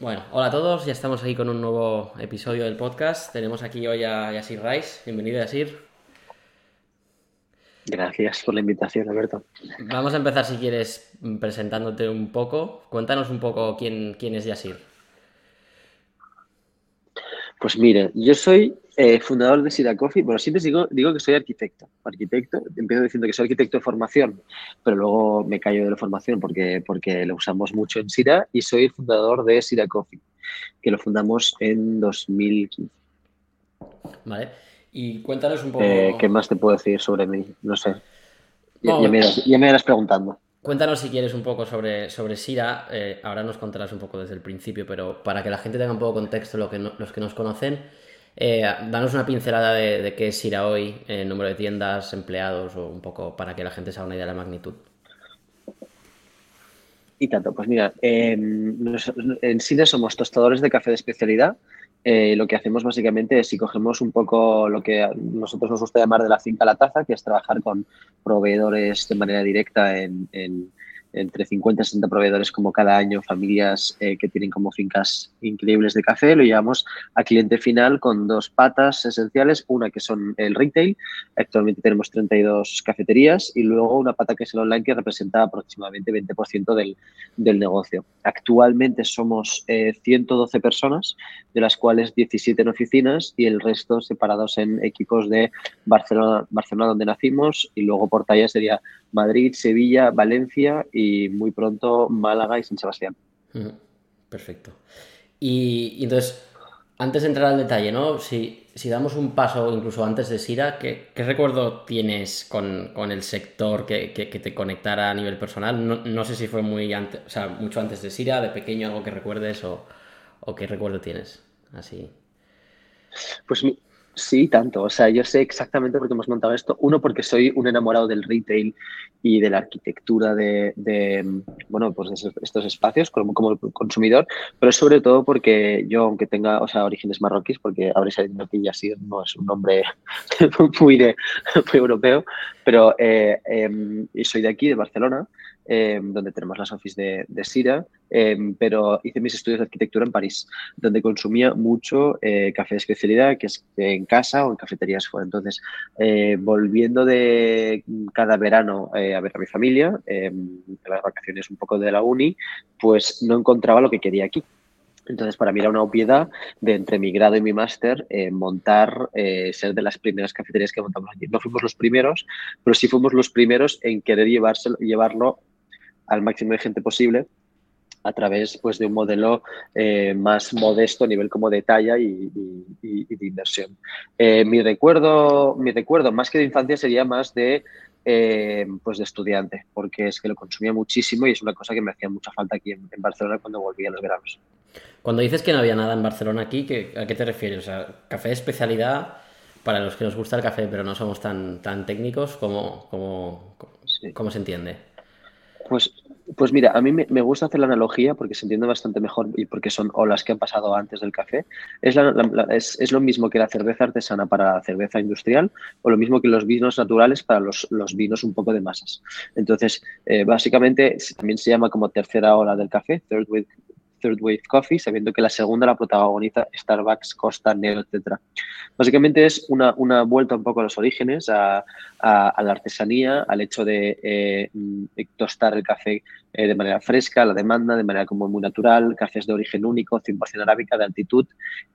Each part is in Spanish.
Bueno, hola a todos, ya estamos aquí con un nuevo episodio del podcast. Tenemos aquí hoy a Yasir Rice. Bienvenido, Yasir. Gracias por la invitación, Alberto. Vamos a empezar, si quieres, presentándote un poco. Cuéntanos un poco quién, quién es Yasir. Pues mire, yo soy eh, fundador de Sida Coffee. Bueno, siempre digo, digo que soy arquitecto. Arquitecto, empiezo diciendo que soy arquitecto de formación, pero luego me callo de la formación porque, porque lo usamos mucho en Sida y soy el fundador de Sida Coffee, que lo fundamos en 2015. Vale. Y cuéntanos un poco. Eh, ¿Qué más te puedo decir sobre mí? No sé. Ya, ya, me, irás, ya me irás preguntando. Cuéntanos si quieres un poco sobre, sobre Sira. Eh, ahora nos contarás un poco desde el principio, pero para que la gente tenga un poco de contexto, lo que no, los que nos conocen, eh, danos una pincelada de, qué es Sira hoy, el número de tiendas, empleados o un poco para que la gente se haga una idea de la magnitud. Y tanto, pues mira, eh, en Sira somos tostadores de café de especialidad. Eh, lo que hacemos básicamente es si cogemos un poco lo que a nosotros nos gusta llamar de la finca a la taza, que es trabajar con proveedores de manera directa en entre 50 y 60 proveedores como cada año, familias eh, que tienen como fincas increíbles de café, lo llevamos a cliente final con dos patas esenciales, una que son el retail, actualmente tenemos 32 cafeterías, y luego una pata que es el online que representa aproximadamente 20% del, del, negocio. Actualmente somos eh, 112 personas, de las cuales 17 en oficinas y el resto separados en equipos de Barcelona, Barcelona donde nacimos, y luego por talla sería Madrid, Sevilla, Valencia y muy pronto Málaga y San Sebastián. Perfecto. Y, entonces, antes de entrar al detalle, ¿no? Si, si damos un paso incluso antes de Sira, ¿qué, qué recuerdo tienes con, con el sector que, que, que, te conectara a nivel personal? No, no, sé si fue muy antes, o sea, mucho antes de Sira, de pequeño, algo que recuerdes o, o qué recuerdo tienes. Así. Pues Sí, tanto. O sea, yo sé exactamente por qué hemos montado esto. Uno, porque soy un enamorado del retail y de la arquitectura de, bueno, pues de estos espacios como, consumidor, pero sobre todo porque yo, aunque tenga, o sea, orígenes marroquíes, porque habréis sabido que Yassir no es un nombre muy, de, muy europeo, pero eh, eh, soy de aquí, de Barcelona, eh, donde tenemos las offices de, de Sira, eh, pero hice mis estudios de arquitectura en París, donde consumía mucho eh, café de especialidad, que es en casa o en cafeterías fuera. Entonces, eh, volviendo de cada verano eh, a ver a mi familia, en las vacaciones un poco de la uni, pues no encontraba lo que quería aquí. Entonces, para mí era una obviedad de entre mi grado y mi máster eh, montar, eh, ser de las primeras cafeterías que montamos allí. No fuimos los primeros, pero sí fuimos los primeros en querer llevárselo, llevarlo al máximo de gente posible a través pues, de un modelo eh, más modesto a nivel como de talla y, y, y de inversión. Eh, mi, recuerdo, mi recuerdo, más que de infancia, sería más de, eh, pues de estudiante, porque es que lo consumía muchísimo y es una cosa que me hacía mucha falta aquí en, en Barcelona cuando volvía a los veranos. Cuando dices que no había nada en Barcelona aquí, ¿a qué te refieres? O sea, café de especialidad para los que nos gusta el café, pero no somos tan, tan técnicos, ¿cómo, cómo, sí. ¿cómo se entiende? Pues, pues mira, a mí me, gusta hacer la analogía porque se entiende bastante mejor y porque son olas que han pasado antes del café. Es, la, la, es, lo mismo que la cerveza artesana para la cerveza industrial o lo mismo que los vinos naturales para los, los vinos un poco de masas. Entonces, eh, básicamente también se llama como tercera ola del café, third wave, Third Wave Coffee, sabiendo que la segunda la protagoniza Starbucks, Costa, Nero, etc. Básicamente es una, una, vuelta un poco a los orígenes, a, la artesanía, al hecho de, eh, de tostar el café eh, de manera fresca, la demanda, de manera como muy natural, cafés de origen único, 100% arábica, de altitud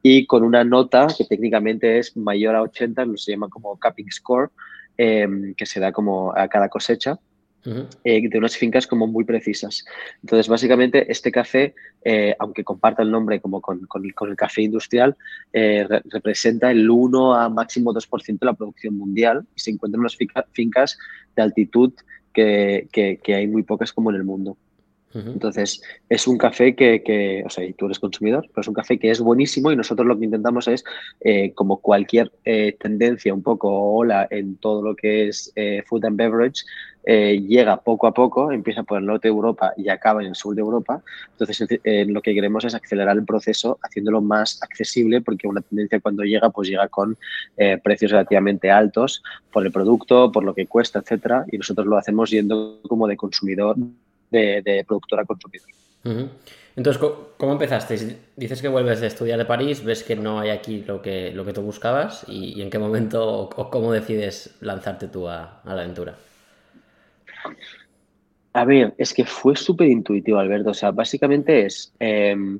y con una nota que técnicamente es mayor a 80, se llama como capping score, eh, que se da como a cada cosecha. Eh, de unas fincas como muy precisas. Entonces, básicamente, este café, eh, aunque comparta el nombre como con, con, el café industrial, eh, re representa el 1 a máximo 2% de la producción mundial y se encuentra en unas fincas de altitud que, que hay muy pocas como en el mundo. Entonces, es un café que, que, o sea, tú eres consumidor, pero es un café que es buenísimo y nosotros lo que intentamos es, eh, como cualquier eh, tendencia un poco ola en todo lo que es eh, food and beverage, eh, llega poco a poco, empieza por el norte de Europa y acaba en el sur de Europa. Entonces, lo que queremos es acelerar el proceso haciéndolo más accesible porque una tendencia cuando llega, pues llega con eh, precios relativamente altos por el producto, por lo que cuesta, etcétera. Y nosotros lo hacemos yendo como de consumidor de, de productor a consumidor. Entonces, ¿cómo empezaste? Dices que vuelves de estudiar de París, ves que no hay aquí lo que, lo que tú buscabas y, en qué momento o, cómo decides lanzarte tú a, la aventura. A ver, es que fue súper intuitivo, Alberto. O sea, básicamente es, em,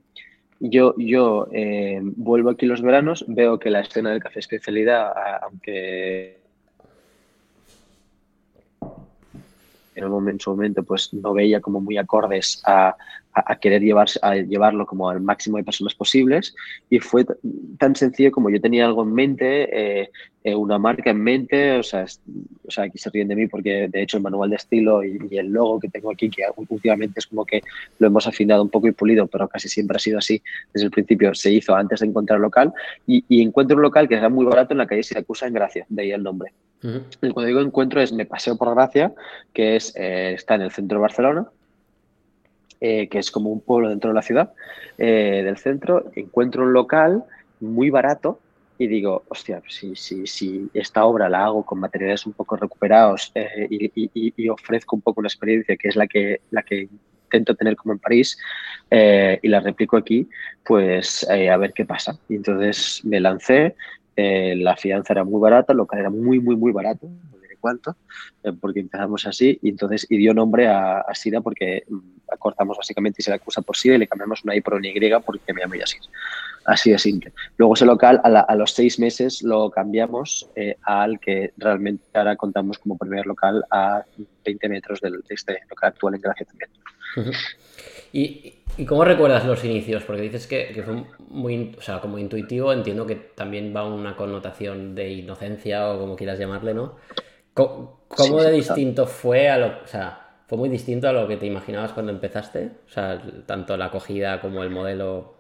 yo, yo em, vuelvo aquí los veranos, veo que la escena del café especialidad, aunque en, su momento pues no veía como muy acordes a, a, querer llevar, a llevarlo como al máximo de personas posibles y fue tan sencillo como yo tenía algo en mente, eh, eh, una marca en mente, o sea, o sea, aquí se ríen de mí porque de hecho el manual de estilo y, el logo que tengo aquí, que últimamente es como que lo hemos afinado un poco y pulido, pero casi siempre ha sido así desde el principio, se hizo antes de encontrar local y, encuentro un local que era muy barato en la calle Siracusa en Gracia, de ahí el nombre. Y cuando digo encuentro es me paseo por Gracia, que es, eh, está en el centro de Barcelona, eh, que es como un pueblo dentro de la ciudad, eh, del centro, encuentro un local muy barato y digo, hostia, si, si, si esta obra la hago con materiales un poco recuperados y, ofrezco un poco una experiencia que es la que, la que intento tener como en París y la replico aquí, pues a ver qué pasa. Y entonces me lancé, la fianza era muy barata, el local era muy, muy, muy barato, cuánto, eh, porque empezamos así y entonces y dio nombre a, Sira porque mm, cortamos básicamente Siracusa por Sira y le cambiamos una I por una Y porque me llamo así. Así de simple. Luego ese local a, los seis meses lo cambiamos eh, al que realmente ahora contamos como primer local a 20 metros del, de este local actual en Gracia también. ¿Y, cómo recuerdas los inicios? Porque dices que, que, fue muy, o sea, como intuitivo, entiendo que también va una connotación de inocencia o como quieras llamarle, ¿no? ¿Cómo, de distinto fue a lo, o sea, fue muy distinto a lo que te imaginabas cuando empezaste? O sea, tanto la acogida como el modelo.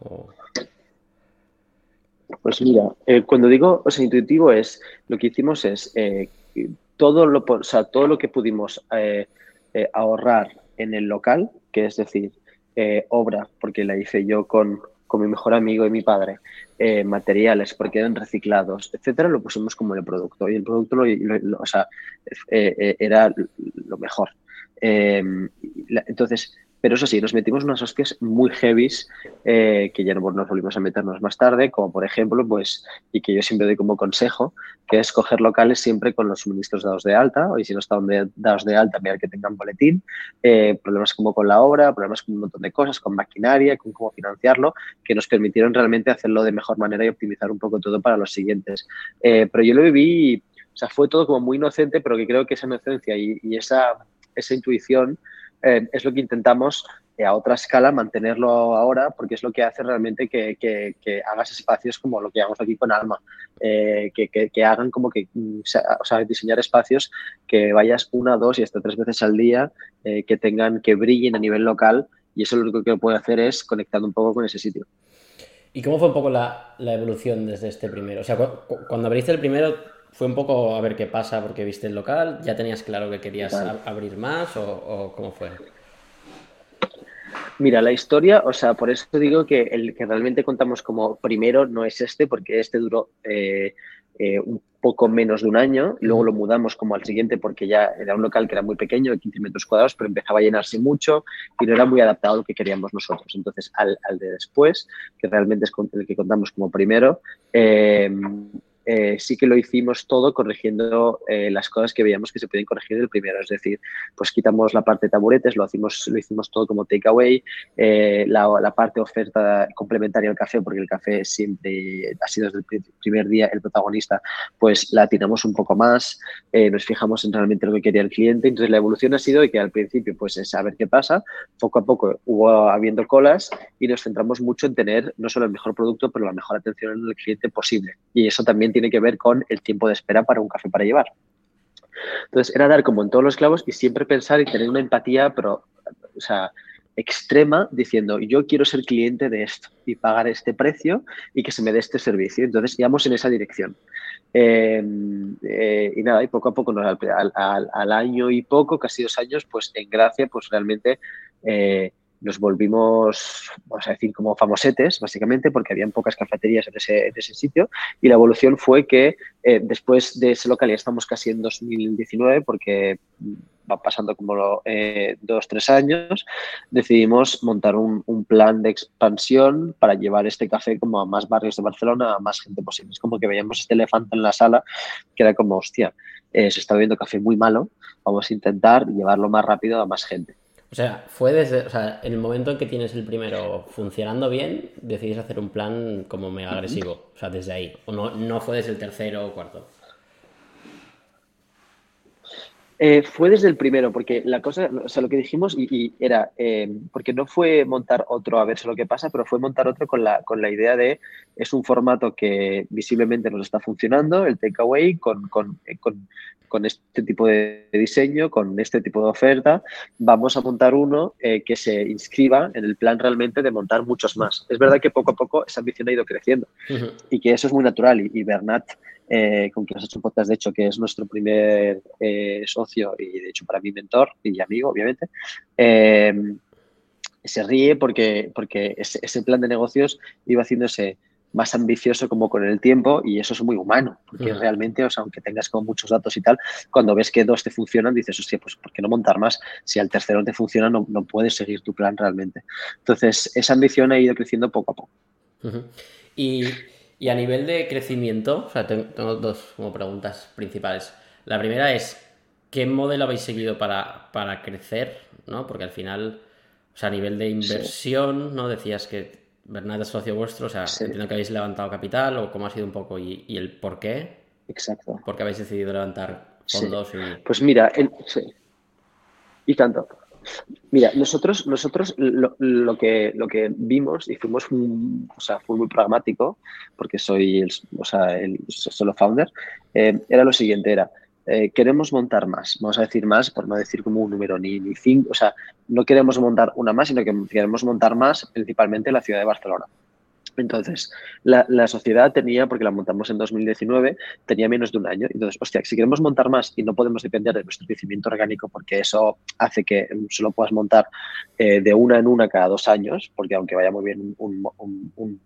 Pues mira, eh, cuando digo, o sea, intuitivo es, lo que hicimos es eh, todo lo, o sea, todo lo que pudimos eh, ahorrar en el local, que es decir, obra, porque la hice yo con, con mi mejor amigo y mi padre, eh, materiales porque eran reciclados, etcétera, lo pusimos como el producto. Y el producto o sea, eh, eh, era lo mejor. entonces, pero eso sí, nos metimos unas hostias muy heavies eh, que ya no nos volvimos a meternos más tarde, como por ejemplo, pues, y que yo siempre doy como consejo, que es coger locales siempre con los suministros dados de alta, y si no están dados de alta, mirar que tengan boletín, eh, problemas como con la obra, problemas con un montón de cosas, con maquinaria, con cómo financiarlo, que nos permitieron realmente hacerlo de mejor manera y optimizar un poco todo para los siguientes. Eh, pero yo lo viví, o sea, fue todo como muy inocente, pero que creo que esa inocencia y, y esa, esa intuición eh, es lo que intentamos eh, a otra escala mantenerlo ahora porque es lo que hace realmente que, hagas espacios como lo que hagamos aquí con Alma, eh, que, hagan como que, mm, o sea, diseñar espacios que vayas una, dos y hasta tres veces al día, que tengan, que brillen a nivel local y eso lo único que puede hacer es conectando un poco con ese sitio. ¿Y cómo fue un poco la, evolución desde este primero? O sea, cuando abriste el primero, fue un poco a ver qué pasa porque viste el local, ¿ya tenías claro que querías abrir más o, cómo fue? Mira, la historia, o sea, por eso digo que el que realmente contamos como primero no es este, porque este duró eh, eh, un poco menos de un año, luego lo mudamos como al siguiente porque ya era un local que era muy pequeño, de 15 metros cuadrados, pero empezaba a llenarse mucho y no era muy adaptado a lo que queríamos nosotros. Entonces, al, de después, que realmente es el que contamos como primero, eh, eh, sí que lo hicimos todo corrigiendo eh, las cosas que veíamos que se pueden corregir del primero. Es decir, pues quitamos la parte de taburetes, lo, hicimos, lo hicimos todo como takeaway, eh, la, la, parte oferta complementaria al café, porque el café siempre ha sido desde el primer día el protagonista, pues la tiramos un poco más, nos fijamos en realmente lo que quería el cliente. Entonces la evolución ha sido de que al principio pues es saber qué pasa, poco a poco hubo habiendo colas y nos centramos mucho en tener no solo el mejor producto, pero la mejor atención en el cliente posible. Y eso también tiene que ver con el tiempo de espera para un café para llevar. Entonces, era dar como en todos los clavos y siempre pensar y tener una empatía, pero, o sea, extrema, diciendo, yo quiero ser cliente de esto y pagar este precio y que se me dé este servicio. Entonces, íbamos en esa dirección. Em, eh, y nada, y poco a poco, al, año y poco, casi dos años, pues en Gracia, pues realmente... Eh, nos volvimos, vamos a decir, como famosetes, básicamente, porque habían pocas cafeterías en ese, en ese sitio. Y la evolución fue que eh, después de ese local, ya estamos casi en 2019, porque va pasando como eh, dos, tres años, decidimos montar un, un, plan de expansión para llevar este café como a más barrios de Barcelona, a más gente posible. Es como que veíamos este elefante en la sala, que era como, hostia, eh, se está bebiendo café muy malo, vamos a intentar llevarlo más rápido a más gente. O sea, fue desde, o sea, el momento en que tienes el primero funcionando bien, decidís hacer un plan como mega agresivo, o sea, desde ahí, o no, no fue desde el tercero o cuarto. Eh, fue desde el primero, porque la cosa, o sea, lo que dijimos y, era, eh, porque no fue montar otro a ver lo que pasa, pero fue montar otro con la, con la idea de, es un formato que visiblemente nos está funcionando, el takeaway, con, con, eh, con, con, este tipo de diseño, con este tipo de oferta, vamos a montar uno que se inscriba en el plan realmente de montar muchos más. Es verdad que poco a poco esa ambición ha ido creciendo y que eso es muy natural y, y Bernat eh, con quien has hecho un podcast, de hecho, que es nuestro primer eh, socio y, de hecho, para mí mentor y amigo, obviamente, eh, se ríe porque, porque ese, plan de negocios iba haciéndose más ambicioso como con el tiempo y eso es muy humano, porque realmente, o sea, aunque tengas como muchos datos y tal, cuando ves que dos te funcionan, dices, hostia, pues ¿por qué no montar más? Si al tercero te funciona, no, no puedes seguir tu plan realmente. Entonces, esa ambición ha ido creciendo poco a poco. Y y a nivel de crecimiento, o sea, tengo dos como preguntas principales. La primera es, ¿qué modelo habéis seguido para, para crecer? ¿no? Porque al final, o sea, a nivel de inversión, ¿no? Decías que Bernat es socio vuestro, o sea, entiendo que habéis levantado capital o cómo ha sido un poco y, el por qué. Exacto. ¿Por qué habéis decidido levantar fondos? Y... Pues mira, el, sí. Y tanto. Mira, nosotros, nosotros lo, que, lo que vimos y fuimos, o sea, fue muy pragmático, porque soy el, o sea, el solo founder, eh, era lo siguiente, era, eh, queremos montar más, vamos a decir más, por no decir como un número ni, ni cinco, o sea, no queremos montar una más, sino que queremos montar más principalmente en la ciudad de Barcelona. Entonces, la, la, sociedad tenía, porque la montamos en 2019, tenía menos de un año. Entonces, hostia, si queremos montar más y no podemos depender de nuestro crecimiento orgánico, porque eso hace que solo puedas montar eh, de una en una cada dos años, porque aunque vaya muy bien un, un,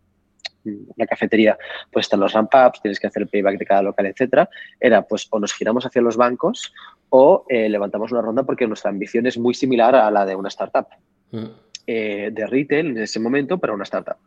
una cafetería, pues están los ramp-ups, tienes que hacer el payback de cada local, etcétera. Era, pues, o nos giramos hacia los bancos o eh, levantamos una ronda porque nuestra ambición es muy similar a la de una startup. Mm. Eh, de retail en ese momento para una startup.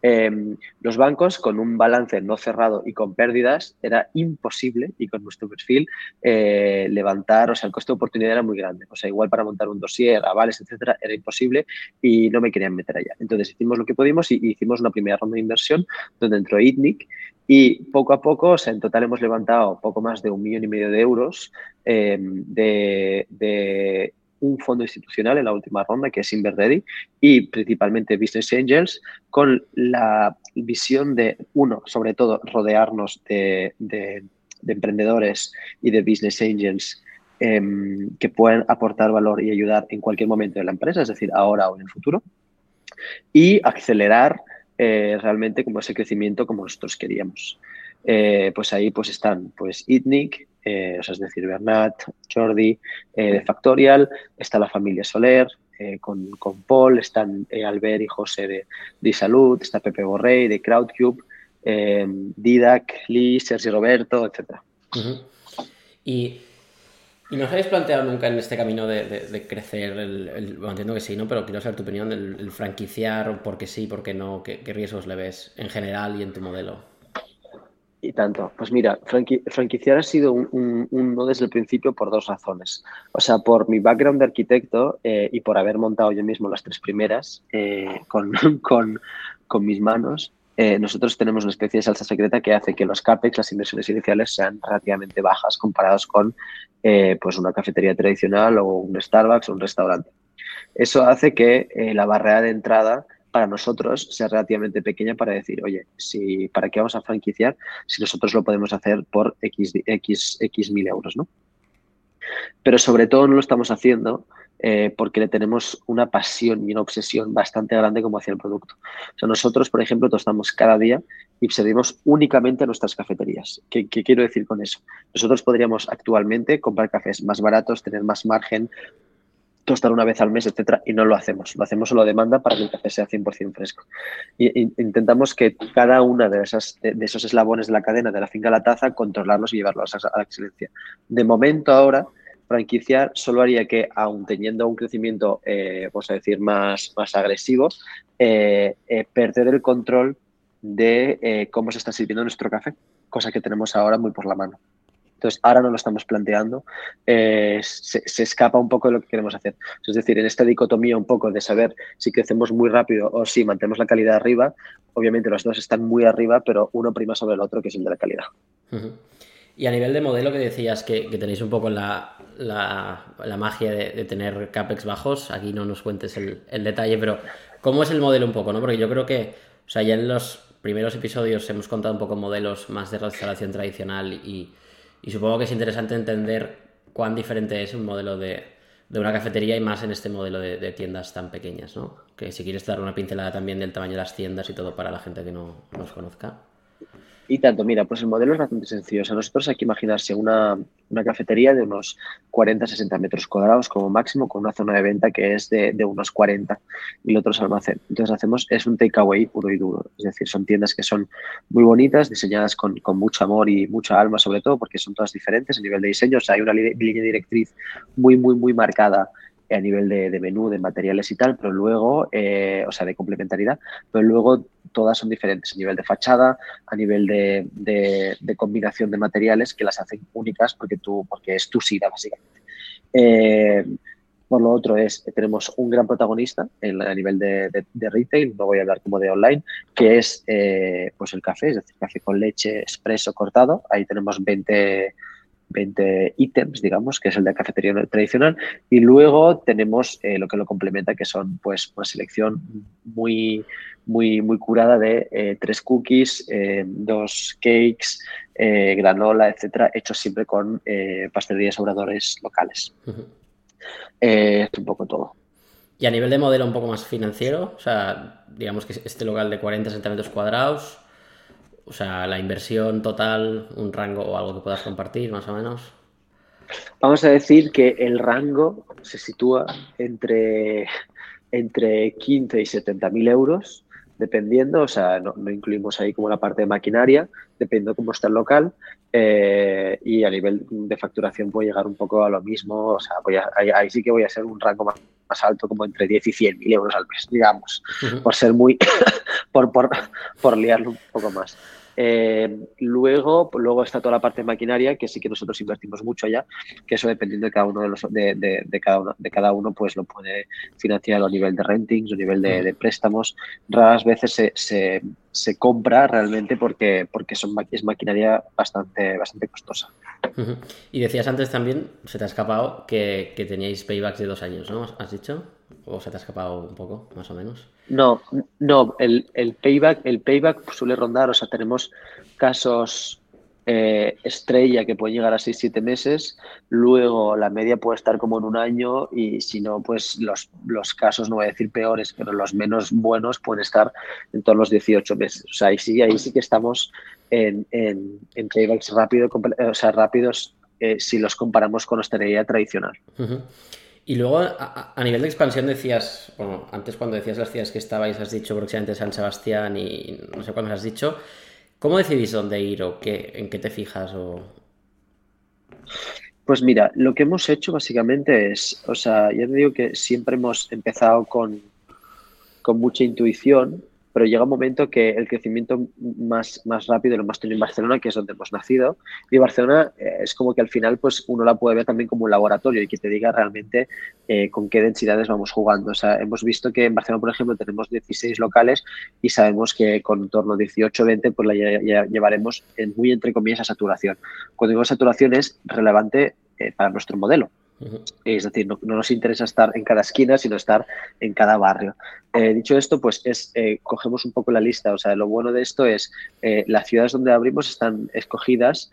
Em, los bancos con un balance no cerrado y con pérdidas era imposible y con nuestro perfil eh, levantar, o sea, el coste de oportunidad era muy grande. O sea, igual para montar un dossier, avales, etcétera, era imposible y no me querían meter allá. Entonces hicimos lo que pudimos y hicimos una primera ronda de inversión donde entró ITNIC y poco a poco, o sea, en total hemos levantado poco más de un millón y medio de euros em, de, de un fondo institucional en la última ronda, que es Inverready, y principalmente Business Angels, con la visión de, uno, sobre todo, rodearnos de, emprendedores y de Business Angels em, que puedan aportar valor y ayudar en cualquier momento de la empresa, es decir, ahora o en el futuro, y acelerar eh, realmente como ese crecimiento como nosotros queríamos. Eh, pues ahí pues están pues ITNIC, eh, es decir, Bernat, Jordi, eh, Factorial, está la familia Soler, eh, con, Paul, están Albert y José de, de Salud, está Pepe Borrell de Crowdcube, Didac, Lee, Sergio Roberto, etc. Y ¿Y no os habéis planteado nunca en este camino de, crecer, el, entiendo que sí, ¿no? Pero quiero saber tu opinión, el, el franquiciar, por qué sí, por qué no, qué, riesgos le ves en general y en tu modelo? Y tanto. Pues mira, franquiciar ha sido un, no desde el principio por dos razones. O sea, por mi background de arquitecto eh, y por haber montado yo mismo las tres primeras eh, con, con, con, mis manos, eh, nosotros tenemos una especie de salsa secreta que hace que los CAPEX, las inversiones iniciales, sean relativamente bajas comparados con pues una cafetería tradicional o un Starbucks o un restaurante. Eso hace que la barrera de entrada para nosotros sea relativamente pequeña para decir, oye, si, ¿para qué vamos a franquiciar si nosotros lo podemos hacer por X, X, X mil euros, ¿no? Pero sobre todo no lo estamos haciendo eh, porque le tenemos una pasión y una obsesión bastante grande como hacia el producto. O sea, nosotros, por ejemplo, tostamos cada día y servimos únicamente a nuestras cafeterías. ¿Qué, ¿Qué, quiero decir con eso? Nosotros podríamos actualmente comprar cafés más baratos, tener más margen, tostar una vez al mes, etcétera, y no lo hacemos. Lo hacemos solo demanda para que el café sea 100% fresco. Y, intentamos que cada una de, esas, de, esos eslabones de la cadena, de la finca a la taza, controlarlos y llevarlos a, la excelencia. De momento ahora, franquiciar solo haría que, aun teniendo un crecimiento, eh, vamos a decir, más, más agresivo, eh, eh, perder el control de cómo se está sirviendo nuestro café, cosa que tenemos ahora muy por la mano. Entonces, ahora no lo estamos planteando, eh, se, escapa un poco de lo que queremos hacer. Es decir, en esta dicotomía un poco de saber si crecemos muy rápido o si mantenemos la calidad arriba, obviamente los dos están muy arriba, pero uno prima sobre el otro, que es el de la calidad. Y a nivel de modelo que decías que, tenéis un poco la, magia de, tener CAPEX bajos, aquí no nos cuentes el, detalle, pero ¿cómo es el modelo un poco? ¿no? Porque yo creo que, o sea, ya en los primeros episodios hemos contado un poco modelos más de restauración tradicional y, y supongo que es interesante entender cuán diferente es un modelo de, una cafetería y más en este modelo de, tiendas tan pequeñas, ¿no? Que si quieres dar una pincelada también del tamaño de las tiendas y todo para la gente que no nos conozca. Y tanto, mira, pues el modelo es bastante sencillo. O sea, nosotros hay que imaginarse una, cafetería de unos 40-60 metros cuadrados como máximo, con una zona de venta que es de, unos 40 y el otro es almacén. Entonces hacemos, es un takeaway puro y duro. Es decir, son tiendas que son muy bonitas, diseñadas con, mucho amor y mucha alma sobre todo, porque son todas diferentes a nivel de diseño. O sea, hay una línea directriz muy, muy, muy marcada a nivel de, menú, de materiales y tal, pero luego, eh, o sea, de complementariedad, pero luego todas son diferentes a nivel de fachada, a nivel de, combinación de materiales que las hacen únicas porque, tú, porque es tu SIDA, básicamente. Eh, por lo otro es, tenemos un gran protagonista a nivel de, retail, no voy a hablar como de online, que es eh, pues el café, es decir, café con leche, expreso, cortado. Ahí tenemos 20, 20 ítems, digamos, que es el de cafetería tradicional. Y luego tenemos eh, lo que lo complementa, que son pues una selección muy, muy, muy curada de eh, tres cookies, eh, dos cakes, granola, etcétera, hechos siempre con pastelerías obradores locales. es un poco todo. Y a nivel de modelo un poco más financiero, o sea, digamos que este local de 40 centímetros cuadrados, o sea, la inversión total, un rango o algo que puedas compartir, más o menos. Vamos a decir que el rango se sitúa entre, entre 15 y 70 mil euros, dependiendo, o sea, no, incluimos ahí como la parte de maquinaria, dependiendo cómo está el local, eh, y a nivel de facturación puede llegar un poco a lo mismo, o sea, ahí, sí que voy a ser un rango más, alto, como entre 10 y 100 mil euros al mes, digamos, por ser muy, por, por, por liarlo un poco más. Eh, luego, luego está toda la parte maquinaria, que sí que nosotros invertimos mucho allá, que eso dependiendo de cada uno de los de, cada uno, de cada uno, pues lo puede financiar a nivel de rentings, a nivel de, préstamos. Raras veces se, se, compra realmente porque, porque son, es maquinaria bastante, bastante costosa. Y decías antes también, se te ha escapado, que, que teníais paybacks de dos años, ¿no? ¿Has dicho? ¿O se te ha escapado un poco, más o menos? No, no, el, payback, el payback suele rondar, o sea, tenemos casos eh, estrella que pueden llegar a 6-7 meses, luego la media puede estar como en un año y si no, pues los, los, casos, no voy a decir peores, pero los menos buenos pueden estar en todos los 18 meses. O sea, ahí sí, ahí sí que estamos en, en, paybacks rápido, o sea, rápidos eh, si los comparamos con hostelería tradicional. Y luego, a, nivel de expansión, decías, bueno, antes cuando decías las ciudades que estabais, has dicho próximamente San Sebastián y no sé cuándo has dicho. ¿Cómo decidís dónde ir o qué, en qué te fijas? O... Pues mira, lo que hemos hecho básicamente es, o sea, ya te digo que siempre hemos empezado con, con mucha intuición pero llega un momento que el crecimiento más, más rápido lo hemos tenido en Barcelona, que es donde hemos nacido, y Barcelona eh, es como que al final pues uno la puede ver también como un laboratorio y que te diga realmente eh, con qué densidades vamos jugando. O sea, hemos visto que en Barcelona, por ejemplo, tenemos 16 locales y sabemos que con torno a 18 20 pues la llevaremos en muy entre comillas a saturación. Cuando digo saturación es relevante eh, para nuestro modelo. Es decir, no, nos interesa estar en cada esquina, sino estar en cada barrio. Eh, dicho esto, pues es eh, cogemos un poco la lista. O sea, lo bueno de esto es eh, las ciudades donde abrimos están escogidas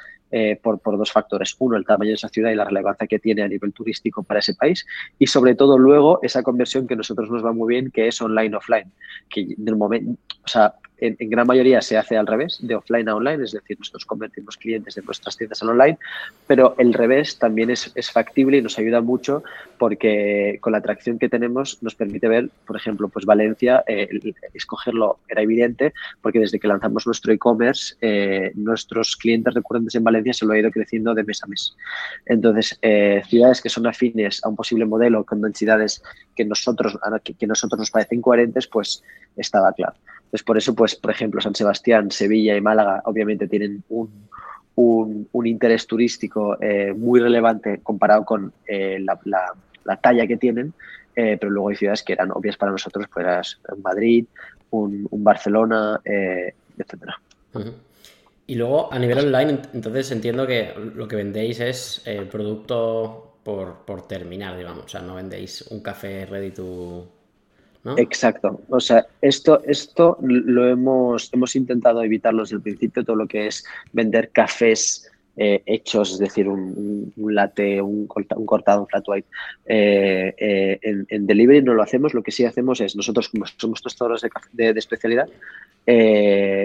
por, dos factores. Uno, el tamaño de esa ciudad y la relevancia que tiene a nivel turístico para ese país. Y sobre todo luego esa conversión que a nosotros nos va muy bien, que es online-offline. Que del momento, o sea, en, gran mayoría se hace al revés, de offline a online, es decir, nosotros convertimos clientes de nuestras tiendas al online, pero el revés también es, es, factible y nos ayuda mucho porque con la atracción que tenemos nos permite ver, por ejemplo, pues Valencia, eh, escogerlo era evidente porque desde que lanzamos nuestro e-commerce, eh, nuestros clientes recurrentes en Valencia se lo ha ido creciendo de mes a mes. Entonces, eh, ciudades que son afines a un posible modelo con densidades que nosotros, que, que nosotros nos parecen coherentes, pues estaba claro. Entonces, por eso, pues, por ejemplo, San Sebastián, Sevilla y Málaga obviamente tienen un, un, interés turístico eh, muy relevante comparado con eh, la, la, talla que tienen, eh, pero luego hay ciudades que eran obvias para nosotros, pues Madrid, un, un Barcelona, etcétera. Y luego, a nivel online, entonces entiendo que lo que vendéis es el producto por, por terminar, digamos. O sea, no vendéis un café ready to Exacto. O sea, esto, esto lo hemos, hemos intentado evitarlo desde el principio, todo lo que es vender cafés eh, hechos, es decir, un, un latte, un, un, cortado, un flat white. Eh, eh, en, delivery no lo hacemos, lo que sí hacemos es, nosotros como somos tostadores de, de especialidad,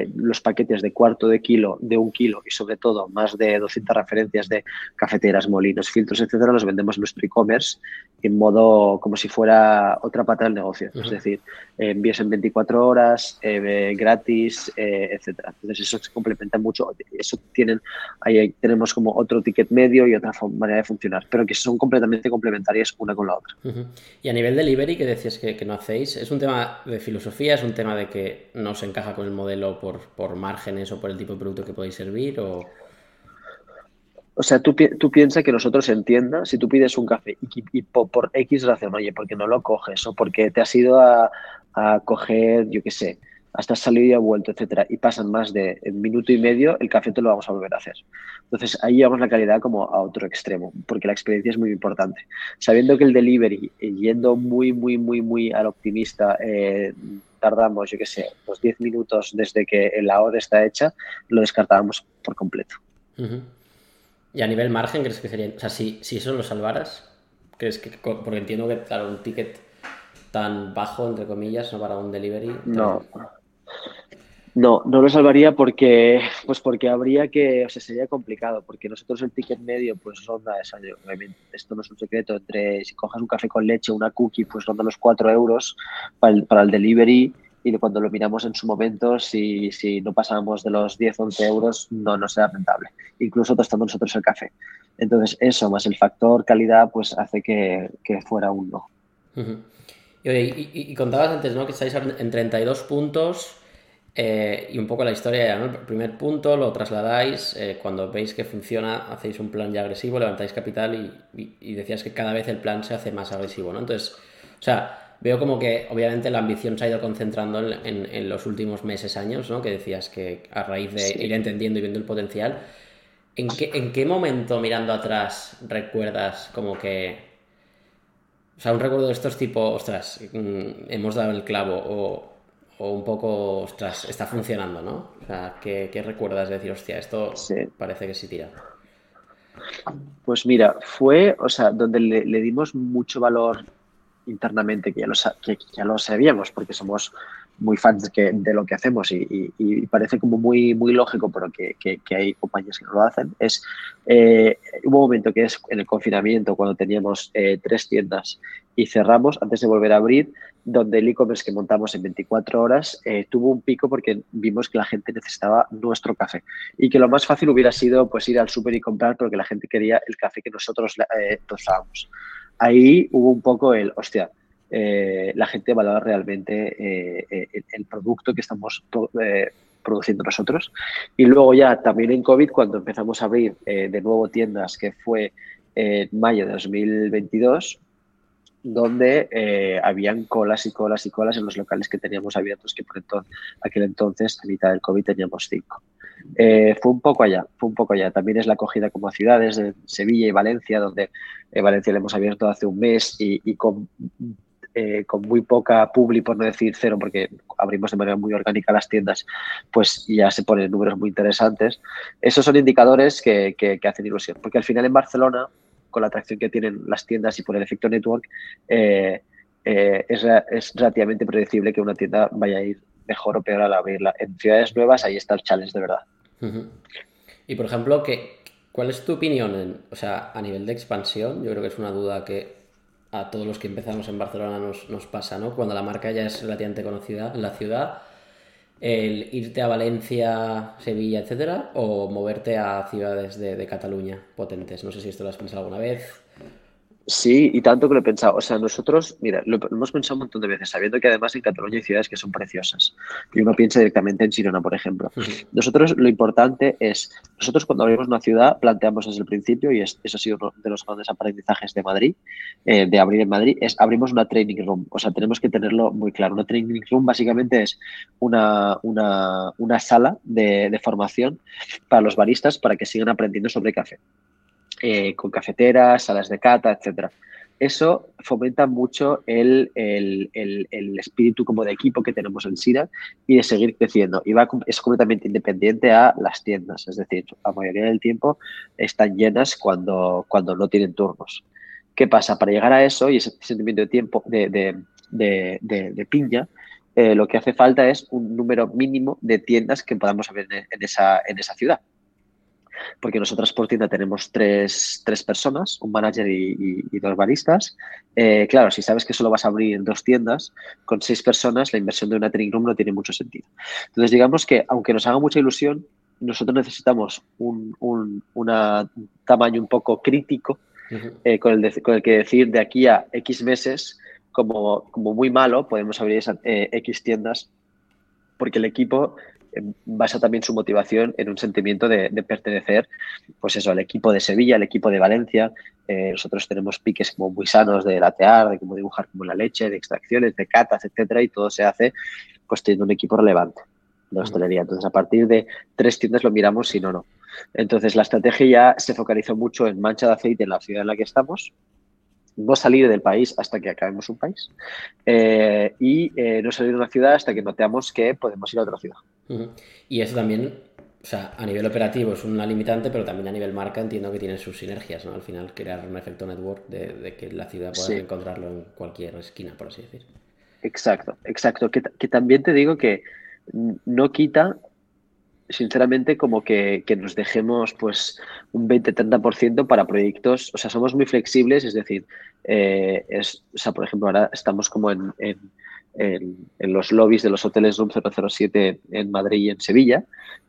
eh, los paquetes de cuarto de kilo, de un kilo y sobre todo más de 200 referencias de cafeteras, molinos, filtros, etcétera, los vendemos en nuestro e-commerce en modo como si fuera otra pata del negocio. Es decir, envíos en 24 horas, eh, gratis, eh, etcétera. Entonces eso se complementa mucho. Eso tienen, ahí tenemos como otro ticket medio y otra manera de funcionar, pero que son completamente complementarias una con la otra. Y a nivel delivery, que decías que, que no hacéis, ¿es un tema de filosofía? ¿Es un tema de que no se encaja con el modelo por, por márgenes o por el tipo de producto que podéis servir? O, o sea, tú, tú piensas que nosotros entienda si tú pides un café y, por, X razón, oye, porque no lo coges o porque te has ido a, a coger, yo qué sé, hasta salido y ha vuelto, etcétera, y pasan más de un minuto y medio, el café te lo vamos a volver a hacer. Entonces, ahí llevamos la calidad como a otro extremo, porque la experiencia es muy importante. Sabiendo que el delivery, eh, yendo muy, muy, muy, muy al optimista, eh, tardamos, yo qué sé, los 10 minutos desde que la hora está hecha, lo descartábamos por completo. Y a nivel margen, ¿crees que sería, o sea, si, si eso lo salvaras, crees que, porque entiendo que, claro, un ticket tan bajo, entre comillas, no para un delivery. No. No, no lo salvaría porque, pues porque habría que, o sea, sería complicado, porque nosotros el ticket medio, pues ronda, obviamente, esto no es un secreto, entre si cojas un café con leche, una cookie, pues ronda los 4 euros para el, para el delivery y cuando lo miramos en su momento, si, si no pasábamos de los 10, 11 euros, no nos era rentable, incluso tostando nosotros el café. Entonces, eso más el factor calidad, pues hace que, que fuera un y, y, contabas antes, ¿no? Que estáis en 32 puntos eh, y un poco la historia ¿no? El primer punto lo trasladáis, eh, cuando veis que funciona, hacéis un plan ya agresivo, levantáis capital y, decías que cada vez el plan se hace más agresivo, ¿no? Entonces, o sea, veo como que obviamente la ambición se ha ido concentrando en, los últimos meses, años, ¿no? Que decías que a raíz de ir entendiendo y viendo el potencial, ¿en qué, ¿en qué momento mirando atrás recuerdas como que... O sea, un recuerdo de estos tipos, ostras, mm, hemos dado el clavo o o un poco, ostras, está funcionando, ¿no? O sea, ¿qué, recuerdas de decir, hostia, esto parece que sí tira? Pues mira, fue, o sea, donde le, dimos mucho valor internamente, que ya, lo, que ya lo sabíamos, porque somos muy fans de, de lo que hacemos y, parece como muy, muy lógico, pero que, hay compañías que no lo hacen, es, eh, hubo un momento que es en el confinamiento, cuando teníamos eh, tres tiendas y cerramos antes de volver a abrir, donde el e-commerce que montamos en 24 horas eh, tuvo un pico porque vimos que la gente necesitaba nuestro café y que lo más fácil hubiera sido pues ir al súper y comprar porque la gente quería el café que nosotros eh, tostábamos. Ahí hubo un poco el, hostia, eh, la gente valora realmente eh, el, producto que estamos produciendo nosotros. Y luego ya también en COVID, cuando empezamos a abrir de nuevo tiendas, que fue en mayo de 2022, donde eh, habían colas y colas y colas en los locales que teníamos abiertos, que por entonces, aquel entonces, a mitad del COVID, teníamos cinco. Eh, fue un poco allá, fue un poco allá. También es la acogida como ciudades de Sevilla y Valencia, donde eh, Valencia le hemos abierto hace un mes y, con, con muy poca publi, por no decir cero, porque abrimos de manera muy orgánica las tiendas, pues ya se ponen números muy interesantes. Esos son indicadores que, que hacen ilusión, porque al final en Barcelona con la atracción que tienen las tiendas y por el efecto network, eh, eh, es, relativamente predecible que una tienda vaya a ir mejor o peor al abrirla. En ciudades nuevas ahí está el challenge de verdad. Y por ejemplo, ¿qué, ¿cuál es tu opinión o sea, a nivel de expansión? Yo creo que es una duda que a todos los que empezamos en Barcelona nos, nos pasa, ¿no? Cuando la marca ya es relativamente conocida en la ciudad, el irte a Valencia, Sevilla, etcétera, o moverte a ciudades de, de Cataluña potentes. No sé si esto lo has pensado alguna vez. Sí, y tanto que lo he pensado. O sea, nosotros, mira, lo, hemos pensado un montón de veces, sabiendo que además en Cataluña hay ciudades que son preciosas. Y uno piensa directamente en Girona, por ejemplo. Nosotros lo importante es, nosotros cuando abrimos una ciudad planteamos desde el principio, y eso ha sido uno de los grandes aprendizajes de Madrid, eh, de abrir en Madrid, es abrimos una training room. O sea, tenemos que tenerlo muy claro. Una training room básicamente es una, una, una sala de, de formación para los baristas para que sigan aprendiendo sobre café. Eh, con cafeteras, salas de cata, etcétera. Eso fomenta mucho el, espíritu como de equipo que tenemos en SIDA y de seguir creciendo. Y va, es completamente independiente a las tiendas, es decir, la mayoría del tiempo están llenas cuando, cuando no tienen turnos. ¿Qué pasa? Para llegar a eso y ese sentimiento de tiempo, de, de, piña, eh, lo que hace falta es un número mínimo de tiendas que podamos abrir en esa, en esa ciudad porque nosotros por tienda tenemos tres, tres personas, un manager y, dos baristas. Eh, claro, si sabes que solo vas a abrir dos tiendas, con seis personas la inversión de una training room no tiene mucho sentido. Entonces, digamos que aunque nos haga mucha ilusión, nosotros necesitamos un, un tamaño un poco crítico eh, con, el con, el que decir de aquí a X meses, como, como muy malo, podemos abrir esas eh, X tiendas porque el equipo basa también su motivación en un sentimiento de, pertenecer, pues eso, al equipo de Sevilla, al equipo de Valencia. Eh, nosotros tenemos piques como muy sanos de latear, de cómo dibujar como la leche, de extracciones, de catas, etcétera, y todo se hace pues teniendo un equipo relevante de hostelería. Entonces, a partir de tres tiendas lo miramos, si no, no. Entonces, la estrategia ya se focalizó mucho en mancha de aceite en la ciudad en la que estamos, no salir del país hasta que acabemos un país eh, y eh, no salir de una ciudad hasta que notemos que podemos ir a otra ciudad. Y eso también, o sea, a nivel operativo es una limitante, pero también a nivel marca entiendo que tiene sus sinergias, ¿no? Al final crear un efecto network de, que la ciudad pueda encontrarlo en cualquier esquina, por así decir. Exacto, exacto. Que, que también te digo que no quita sinceramente, como que, nos dejemos pues un 20-30% para proyectos. O sea, somos muy flexibles, es decir, eh, es, o sea, por ejemplo, ahora estamos como en, en, en, los lobbies de los hoteles Room 007 en Madrid y en Sevilla.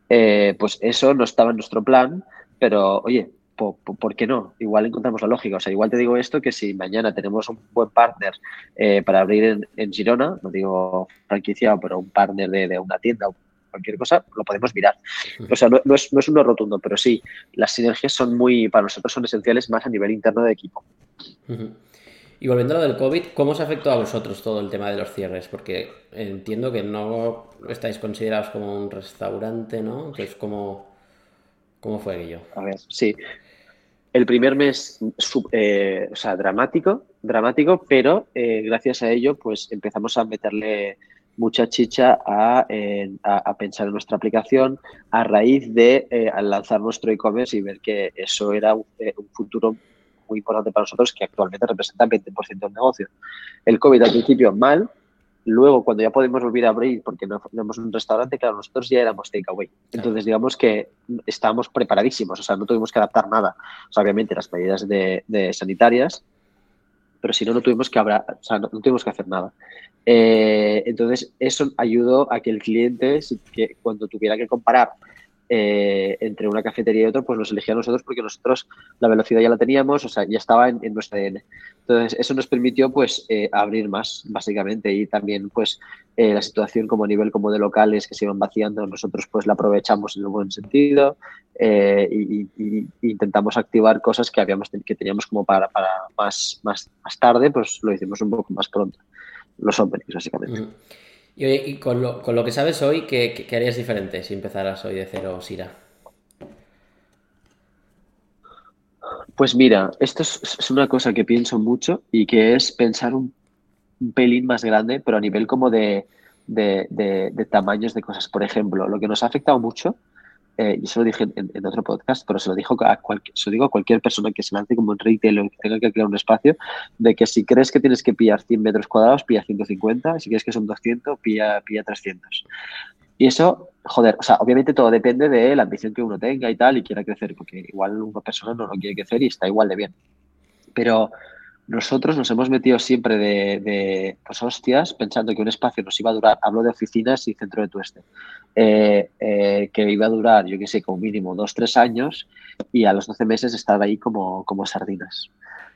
Eh, pues eso no estaba en nuestro plan, pero oye, ¿por, qué no? Igual encontramos la lógica. O sea, igual te digo esto que si mañana tenemos un buen partner eh, para abrir en, Girona, no digo franquiciado, pero un partner de, de una tienda cualquier cosa, lo podemos mirar. O sea, no, es, no es uno rotundo, pero sí, las sinergias son muy, para nosotros son esenciales más a nivel interno de equipo. Y volviendo a lo del COVID, ¿cómo os afectó a vosotros todo el tema de los cierres? Porque entiendo que no estáis considerados como un restaurante, ¿no? Entonces, ¿cómo, cómo fue aquello? A ver, sí. El primer mes, eh, o sea, dramático, dramático, pero eh, gracias a ello, pues empezamos a meterle mucha chicha a, pensar en nuestra aplicación a raíz de eh, lanzar nuestro e-commerce y ver que eso era eh, un, futuro muy importante para nosotros que actualmente representa el 20% del negocio. El COVID al principio mal, luego cuando ya podemos volver a abrir porque no tenemos un restaurante, claro, nosotros ya éramos takeaway. Entonces digamos que estábamos preparadísimos, o sea, no tuvimos que adaptar nada. obviamente las medidas de, sanitarias, pero si no, no tuvimos que, o sea, no tuvimos que hacer nada. Eh, entonces, eso ayudó a que el cliente, que cuando tuviera que comparar eh, entre una cafetería y otra, pues nos elegía nosotros porque nosotros la velocidad ya la teníamos, o sea, ya estaba en, nuestro ADN. Entonces, eso nos permitió, pues, eh, abrir más, básicamente, y también, pues, la situación como a nivel como de locales que se iban vaciando, nosotros, pues, la aprovechamos en el buen sentido y, intentamos activar cosas que habíamos que teníamos como para, para más, más, más tarde, pues, lo hicimos un poco más pronto los openings, básicamente. Y, con, lo, con, lo, que sabes hoy, ¿qué, harías diferente si empezaras hoy de cero Sira? Pues mira, esto es, una cosa que pienso mucho y que es pensar un, pelín más grande, pero a nivel como de, de, tamaños de cosas. Por ejemplo, lo que nos ha afectado mucho eh, y se lo dije en, otro podcast, pero se lo, dijo a cualquier, se lo digo a cualquier persona que se lance como en retail o que tenga que crear un espacio, de que si crees que tienes que pillar 100 metros cuadrados, pilla 150, si crees que son 200, pilla, pilla 300. Y eso, joder, o sea, obviamente todo depende de la ambición que uno tenga y tal, y quiera crecer, porque igual una persona no lo quiere crecer y está igual de bien. Pero nosotros nos hemos metido siempre de, de, pues hostias, pensando que un espacio nos iba a durar, hablo de oficinas y centro de tueste, eh, eh, que iba a durar, yo qué sé, como mínimo dos, tres años y a los 12 meses estar ahí como, como sardinas.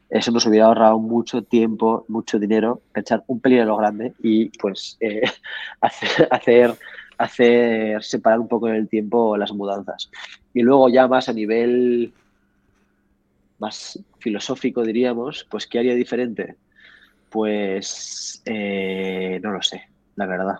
Eso nos hubiera ahorrado mucho tiempo, mucho dinero, pensar un pelín lo grande y pues eh, hacer, hacer, hacer separar un poco en el tiempo las mudanzas. Y luego ya más a nivel más filosófico, diríamos, pues ¿qué haría diferente? Pues eh, no lo sé, la verdad.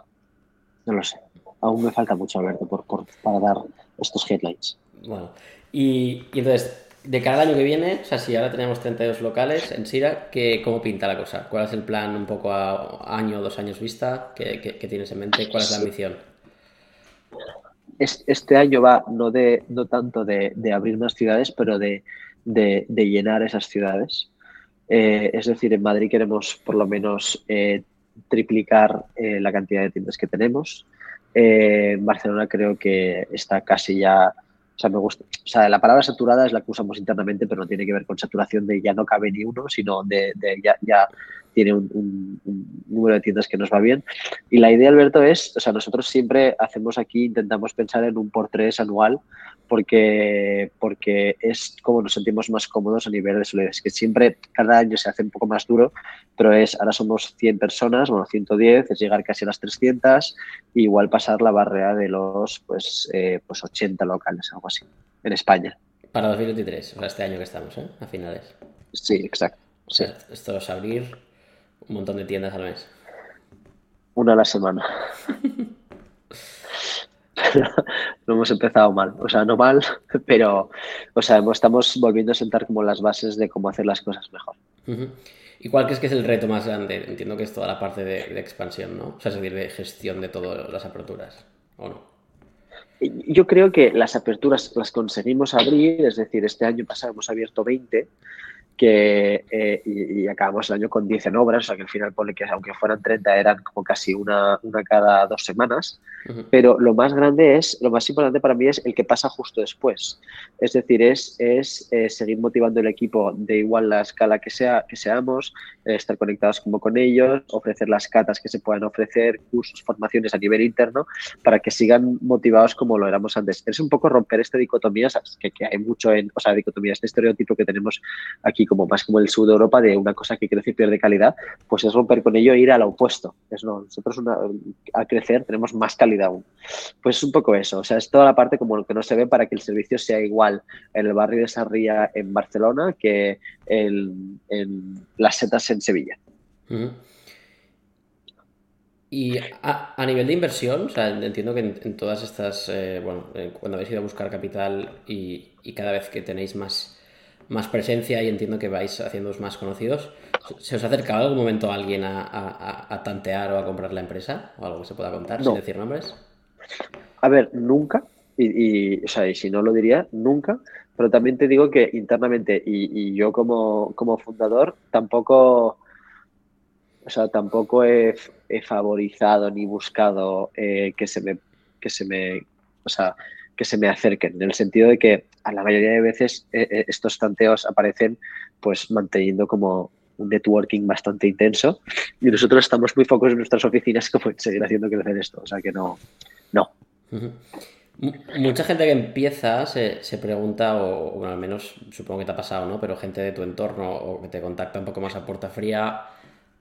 No lo sé. Aún me falta mucho, Alberto, por, por para dar estos headlines. Bueno, y, entonces, de cada año que viene, o sea, si ahora tenemos 32 locales en Sira, ¿qué, ¿cómo pinta la cosa? ¿Cuál es el plan un poco a año o dos años vista? ¿Qué, qué, tienes en mente? ¿Cuál es la ambición? Este año va no, de, no tanto de, de abrir más ciudades, pero de de, llenar esas ciudades. Eh, es decir, en Madrid queremos por lo menos eh, triplicar eh, la cantidad de tiendas que tenemos. en Barcelona creo que está casi ya, o sea, me gusta, o sea, la palabra saturada es la que usamos internamente, pero no tiene que ver con saturación de ya no cabe ni uno, sino de, ya, ya, tiene un, número de tiendas que nos va bien. Y la idea, Alberto, es, o sea, nosotros siempre hacemos aquí, intentamos pensar en un por tres anual porque, porque es como nos sentimos más cómodos a nivel de solidez, que siempre cada año se hace un poco más duro, pero es, ahora somos 100 personas, bueno, 110, es llegar casi a las 300 y igual pasar la barrera de los pues, eh, pues 80 locales, algo así, en España. Para 2023, o sea, este año que estamos, ¿eh? A finales. Sí, exacto. esto es abrir un montón de tiendas al mes. Una a la semana. no hemos empezado mal. O sea, no mal, pero o sea, estamos volviendo a sentar como las bases de cómo hacer las cosas mejor. ¿Y cuál crees que es el reto más grande? Entiendo que es toda la parte de, expansión, ¿no? O sea, es decir, de gestión de todas las aperturas, ¿o no? Yo creo que las aperturas las conseguimos abrir, es decir, este año pasado hemos abierto 20 que, eh, y, acabamos el año con 10 en obras, o sea que al final pone que aunque fueran 30 eran como casi una, una cada dos semanas, pero lo más grande es, lo más importante para mí es el que pasa justo después. Es decir, es, es eh, seguir motivando el equipo de igual la escala que, sea, que seamos, eh, estar conectados como con ellos, ofrecer las catas que se puedan ofrecer, cursos, formaciones a nivel interno, para que sigan motivados como lo éramos antes. Es un poco romper esta dicotomía, que, que hay mucho en, o sea, dicotomía, este estereotipo que tenemos aquí como más como el sur de Europa, de una cosa que crece y pierde calidad, pues es romper con ello e ir al opuesto. Es, no, nosotros al crecer tenemos más calidad aún. Pues es un poco eso, o sea, es toda la parte como lo que no se ve para que el servicio sea igual en el barrio de Sarria en Barcelona que en, las setas en Sevilla. Y a, nivel de inversión, o sea, entiendo que en, todas estas, eh, bueno, cuando habéis ido a buscar capital y, cada vez que tenéis más más presencia y entiendo que vais haciéndoos más conocidos. ¿Se os ha acercado algún momento alguien a, tantear o a comprar la empresa? ¿O algo que se pueda contar sin decir nombres? A ver, nunca. Y, o sea, y si no lo diría, nunca. Pero también te digo que internamente y, yo como, como, fundador tampoco, o sea, tampoco he, favorizado ni buscado eh, que se me, que se me, o sea, que se me acerquen, en el sentido de que a la mayoría de veces eh, eh, estos tanteos aparecen pues manteniendo como un networking bastante intenso y nosotros estamos muy focos en nuestras oficinas como en seguir haciendo crecer esto, o sea que no, no. Mucha gente que empieza se, pregunta, o bueno, al menos supongo que te ha pasado, ¿no? Pero gente de tu entorno o que te contacta un poco más a puerta fría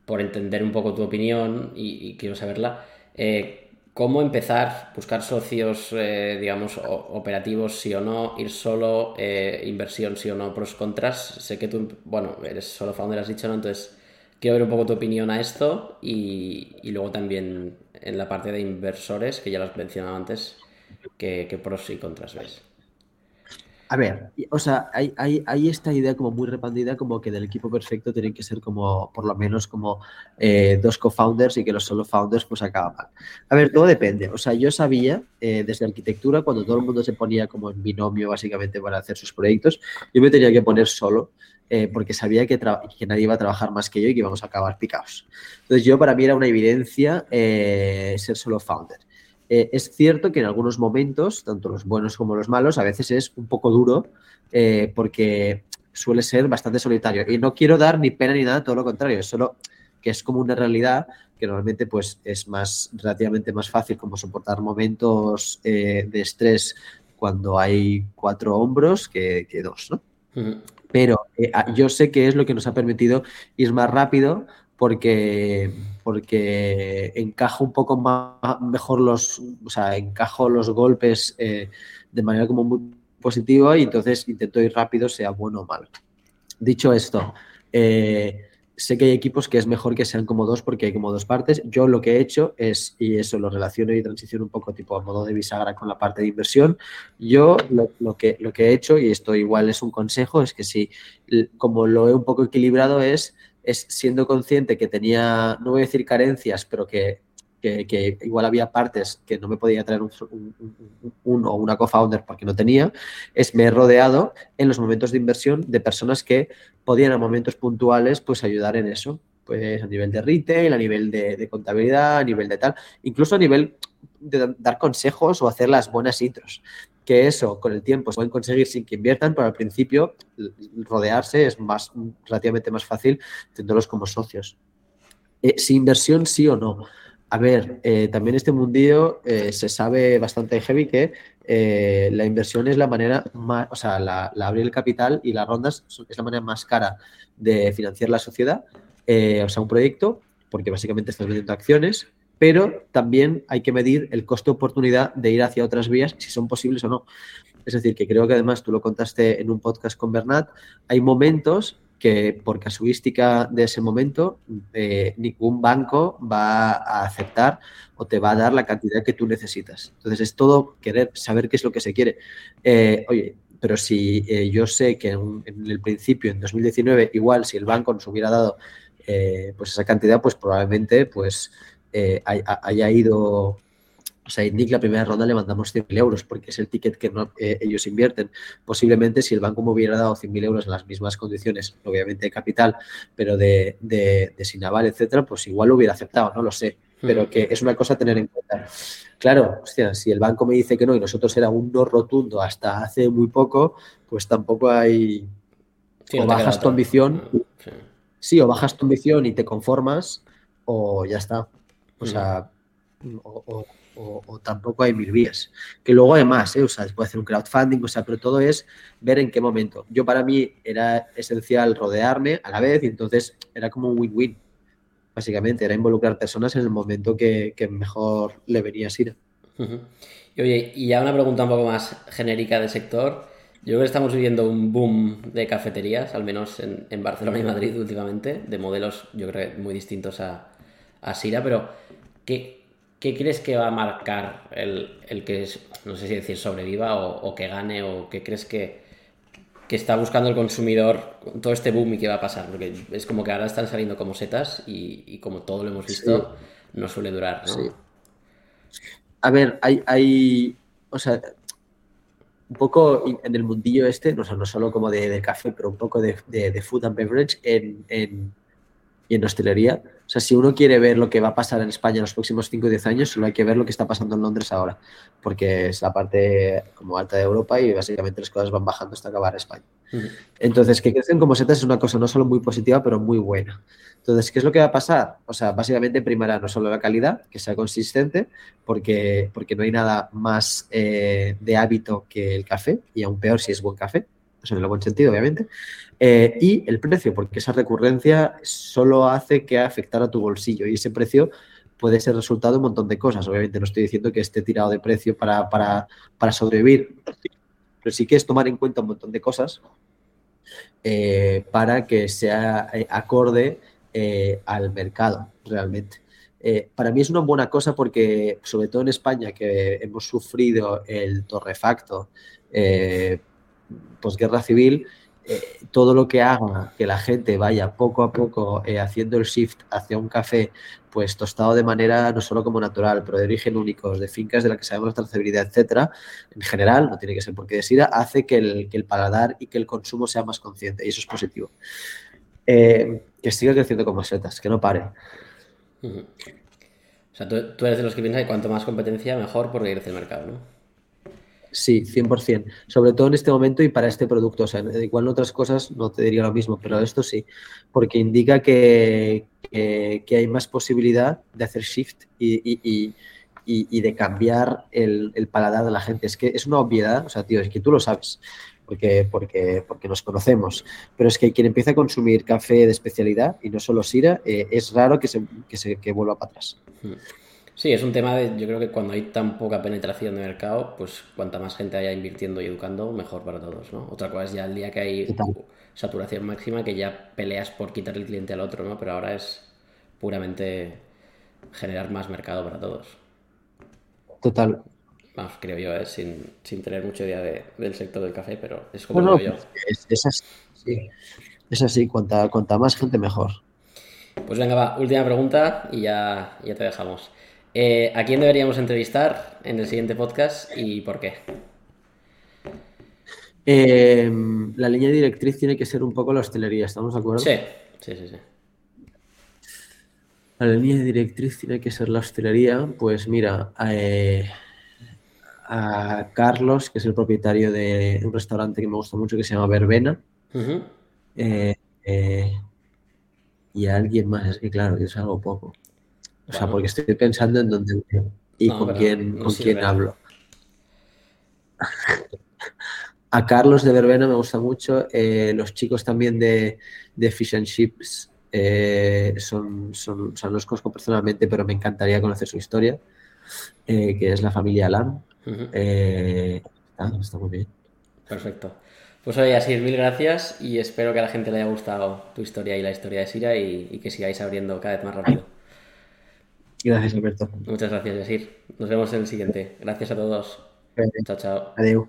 por entender un poco tu opinión y, quiero saberla. Eh, cómo empezar, buscar socios, eh, digamos, operativos, sí o no, ir solo, eh, inversión, sí o no, pros, contras. Sé que tú, bueno, eres solo founder, has dicho, ¿no? Entonces, quiero ver un poco tu opinión a esto y, luego también en la parte de inversores, que ya lo has mencionado antes, ¿qué, pros y contras ves? A ver, o sea, hay, hay, esta idea como muy repandida como que del equipo perfecto tienen que ser como, por lo menos como eh, dos co-founders y que los solo founders pues acaban. A ver, todo depende. O sea, yo sabía eh, desde arquitectura, cuando todo el mundo se ponía como en binomio básicamente para hacer sus proyectos, yo me tenía que poner solo eh, porque sabía que, que, nadie iba a trabajar más que yo y que íbamos a acabar picados. Entonces yo para mí era una evidencia ser solo founder. Eh, es cierto que en algunos momentos, tanto los buenos como los malos, a veces es un poco duro eh, porque suele ser bastante solitario. Y no quiero dar ni pena ni nada, todo lo contrario, es solo que es como una realidad que normalmente pues es más relativamente más fácil como soportar momentos eh, de estrés cuando hay cuatro hombros que, dos, ¿no? Pero yo sé que es lo que nos ha permitido ir más rápido porque, porque encajo un poco más, mejor los, o sea, encajo los golpes eh, de manera como muy positiva y entonces intento ir rápido, sea bueno o malo. Dicho esto, eh, sé que hay equipos que es mejor que sean como dos porque hay como dos partes. Yo lo que he hecho es, y eso lo relaciono y transiciono un poco tipo a modo de bisagra con la parte de inversión, yo lo, que, lo que he hecho, y esto igual es un consejo, es que si como lo he un poco equilibrado es es siendo consciente que tenía, no voy a decir carencias, pero que, igual había partes que no me podía traer un, o una co-founder porque no tenía, es me he rodeado en los momentos de inversión de personas que podían a momentos puntuales pues ayudar en eso, pues a nivel de retail, a nivel de, de contabilidad, a nivel de tal, incluso a nivel de dar consejos o hacer las buenas intros que eso con el tiempo se pueden conseguir sin que inviertan, pero al principio rodearse es más relativamente más fácil teniéndolos como socios. Eh, si inversión sí o no. A ver, eh, también este mundillo eh, se sabe bastante heavy que la inversión es la manera más, o sea, la, abrir el capital y las rondas es la manera más cara de financiar la sociedad, o sea, un proyecto, porque básicamente estás vendiendo acciones pero también hay que medir el costo-oportunidad de ir hacia otras vías, si son posibles o no. Es decir, que creo que además tú lo contaste en un podcast con Bernat, hay momentos que por casuística de ese momento eh, ningún banco va a aceptar o te va a dar la cantidad que tú necesitas. Entonces es todo querer saber qué es lo que se quiere. Eh, oye, pero si eh, yo sé que en, el principio, en 2019, igual si el banco nos hubiera dado pues esa cantidad, pues probablemente pues eh, haya ido, o sea, Nick la primera ronda le mandamos 100.000 euros porque es el ticket que eh, ellos invierten. Posiblemente si el banco me hubiera dado 100.000 euros en las mismas condiciones, obviamente de capital, pero de, de, de Sinaval, etcétera, pues igual lo hubiera aceptado, no lo sé. Pero hmm. que es una cosa a tener en cuenta. Claro, hostia, si el banco me dice que no y nosotros era un no rotundo hasta hace muy poco, pues tampoco hay. o bajas tu ambición. sí, o bajas tu ambición y te conformas, o ya está. O sea, o, tampoco hay mil vías. Que luego además, ¿eh? o sea, se puede hacer un crowdfunding, o sea, pero todo es ver en qué momento. Yo para mí era esencial rodearme a la vez y entonces era como un win-win. Básicamente, era involucrar personas en el momento que, mejor le venía a Sira. Y oye, y ya una pregunta un poco más genérica del sector. Yo creo que estamos viviendo un boom de cafeterías, al menos en, en Barcelona y Madrid últimamente, de modelos, yo creo, muy distintos a, a Sira, pero ¿qué, crees que va a marcar el, que, no sé si decir, sobreviva o, que gane o qué crees que, está buscando el consumidor todo este boom y qué va a pasar? Porque es como que ahora están saliendo como setas y, como todo lo hemos visto, no suele durar, ¿no? A ver, hay, hay, o sea, un poco en el mundillo este, no, no solo como de, café, pero un poco de, food and beverage en, en, y en hostelería. O sea, si uno quiere ver lo que va a pasar en España en los próximos 5 o 10 años, solo hay que ver lo que está pasando en Londres ahora, porque es la parte como alta de Europa y básicamente las cosas van bajando hasta acabar España. Entonces, que crecen como setas es una cosa no solo muy positiva, pero muy buena. Entonces, ¿qué es lo que va a pasar? O sea, básicamente primará no solo la calidad, que sea consistente, porque, porque no hay nada más eh, de hábito que el café, y aún peor si es buen café, eso en el buen sentido, obviamente. Eh, y el precio, porque esa recurrencia solo hace que afectar a tu bolsillo y ese precio puede ser resultado de un montón de cosas. Obviamente no estoy diciendo que esté tirado de precio para, sobrevivir, pero sí que es tomar en cuenta un montón de cosas eh, para que sea eh, acorde al mercado realmente. para mí es una buena cosa porque, sobre todo en España, que hemos sufrido el torrefacto posguerra civil, todo lo que haga que la gente vaya poco a poco eh, haciendo el shift hacia un café pues tostado de manera no solo como natural, pero de origen único, de fincas de la que sabemos la trazabilidad, etcétera, en general, no tiene que ser porque de SIDA, hace que el, que el paladar y que el consumo sea más consciente y eso es positivo. Eh, que siga creciendo como setas, que no pare. O sea, tú, eres de los que piensan que cuanto más competencia, mejor porque crece el mercado, ¿no? Sí, 100%. Sobre todo en este momento y para este producto. O sea, igual en otras cosas no te diría lo mismo, pero esto sí, porque indica que, que, hay más posibilidad de hacer shift y, y- y- y- de cambiar el, el paladar de la gente. Es que es una obviedad, o sea, tío, es que tú lo sabes, porque, porque, porque nos conocemos, pero es que quien empieza a consumir café de especialidad y no solo Sira, eh, es raro que se, que se que vuelva para atrás. Sí, es un tema de, yo creo que cuando hay tan poca penetración de mercado, pues cuanta más gente haya invirtiendo y educando, mejor para todos, ¿no? Otra cosa es ya el día que hay saturación máxima, que ya peleas por quitar el cliente al otro, ¿no? Pero ahora es puramente generar más mercado para todos. Total. Vamos, creo yo, ¿eh? sin, sin tener mucha idea de- del sector del café, pero es como No, lo no, veo yo. es, es así. sí. Es así, cuanta, cuanta más gente mejor. Pues venga, va, última pregunta y ya, ya te dejamos. Eh, ¿a quién deberíamos entrevistar en el siguiente podcast y por qué? Eh, la línea directriz tiene que ser un poco la hostelería, ¿estamos de acuerdo? Sí, sí, sí, sí. La línea directriz tiene que ser la hostelería. Pues mira, eh, a Carlos, que es el propietario de un restaurante que me gusta mucho que se llama Verbena, eh, y a alguien más, es que claro, es algo poco. O sea, porque estoy pensando en dónde y No, con quién, no con quién hablo. A Carlos de Verbena me gusta mucho. eh, los chicos también de, de Fish and Chips eh, son, son, o sea, no los conozco personalmente, pero me encantaría conocer su historia, eh, que es la familia Lam. Ujú. Eh, está, está muy bien. Perfecto. Pues oye, así mil gracias y espero que a la gente le haya gustado tu historia y la historia de Sira y, y que sigáis abriendo cada vez más rápido. Gracias, Alberto. Muchas gracias, Yasir. Nos vemos en el siguiente. Gracias a todos. Chao, chao. Adiós.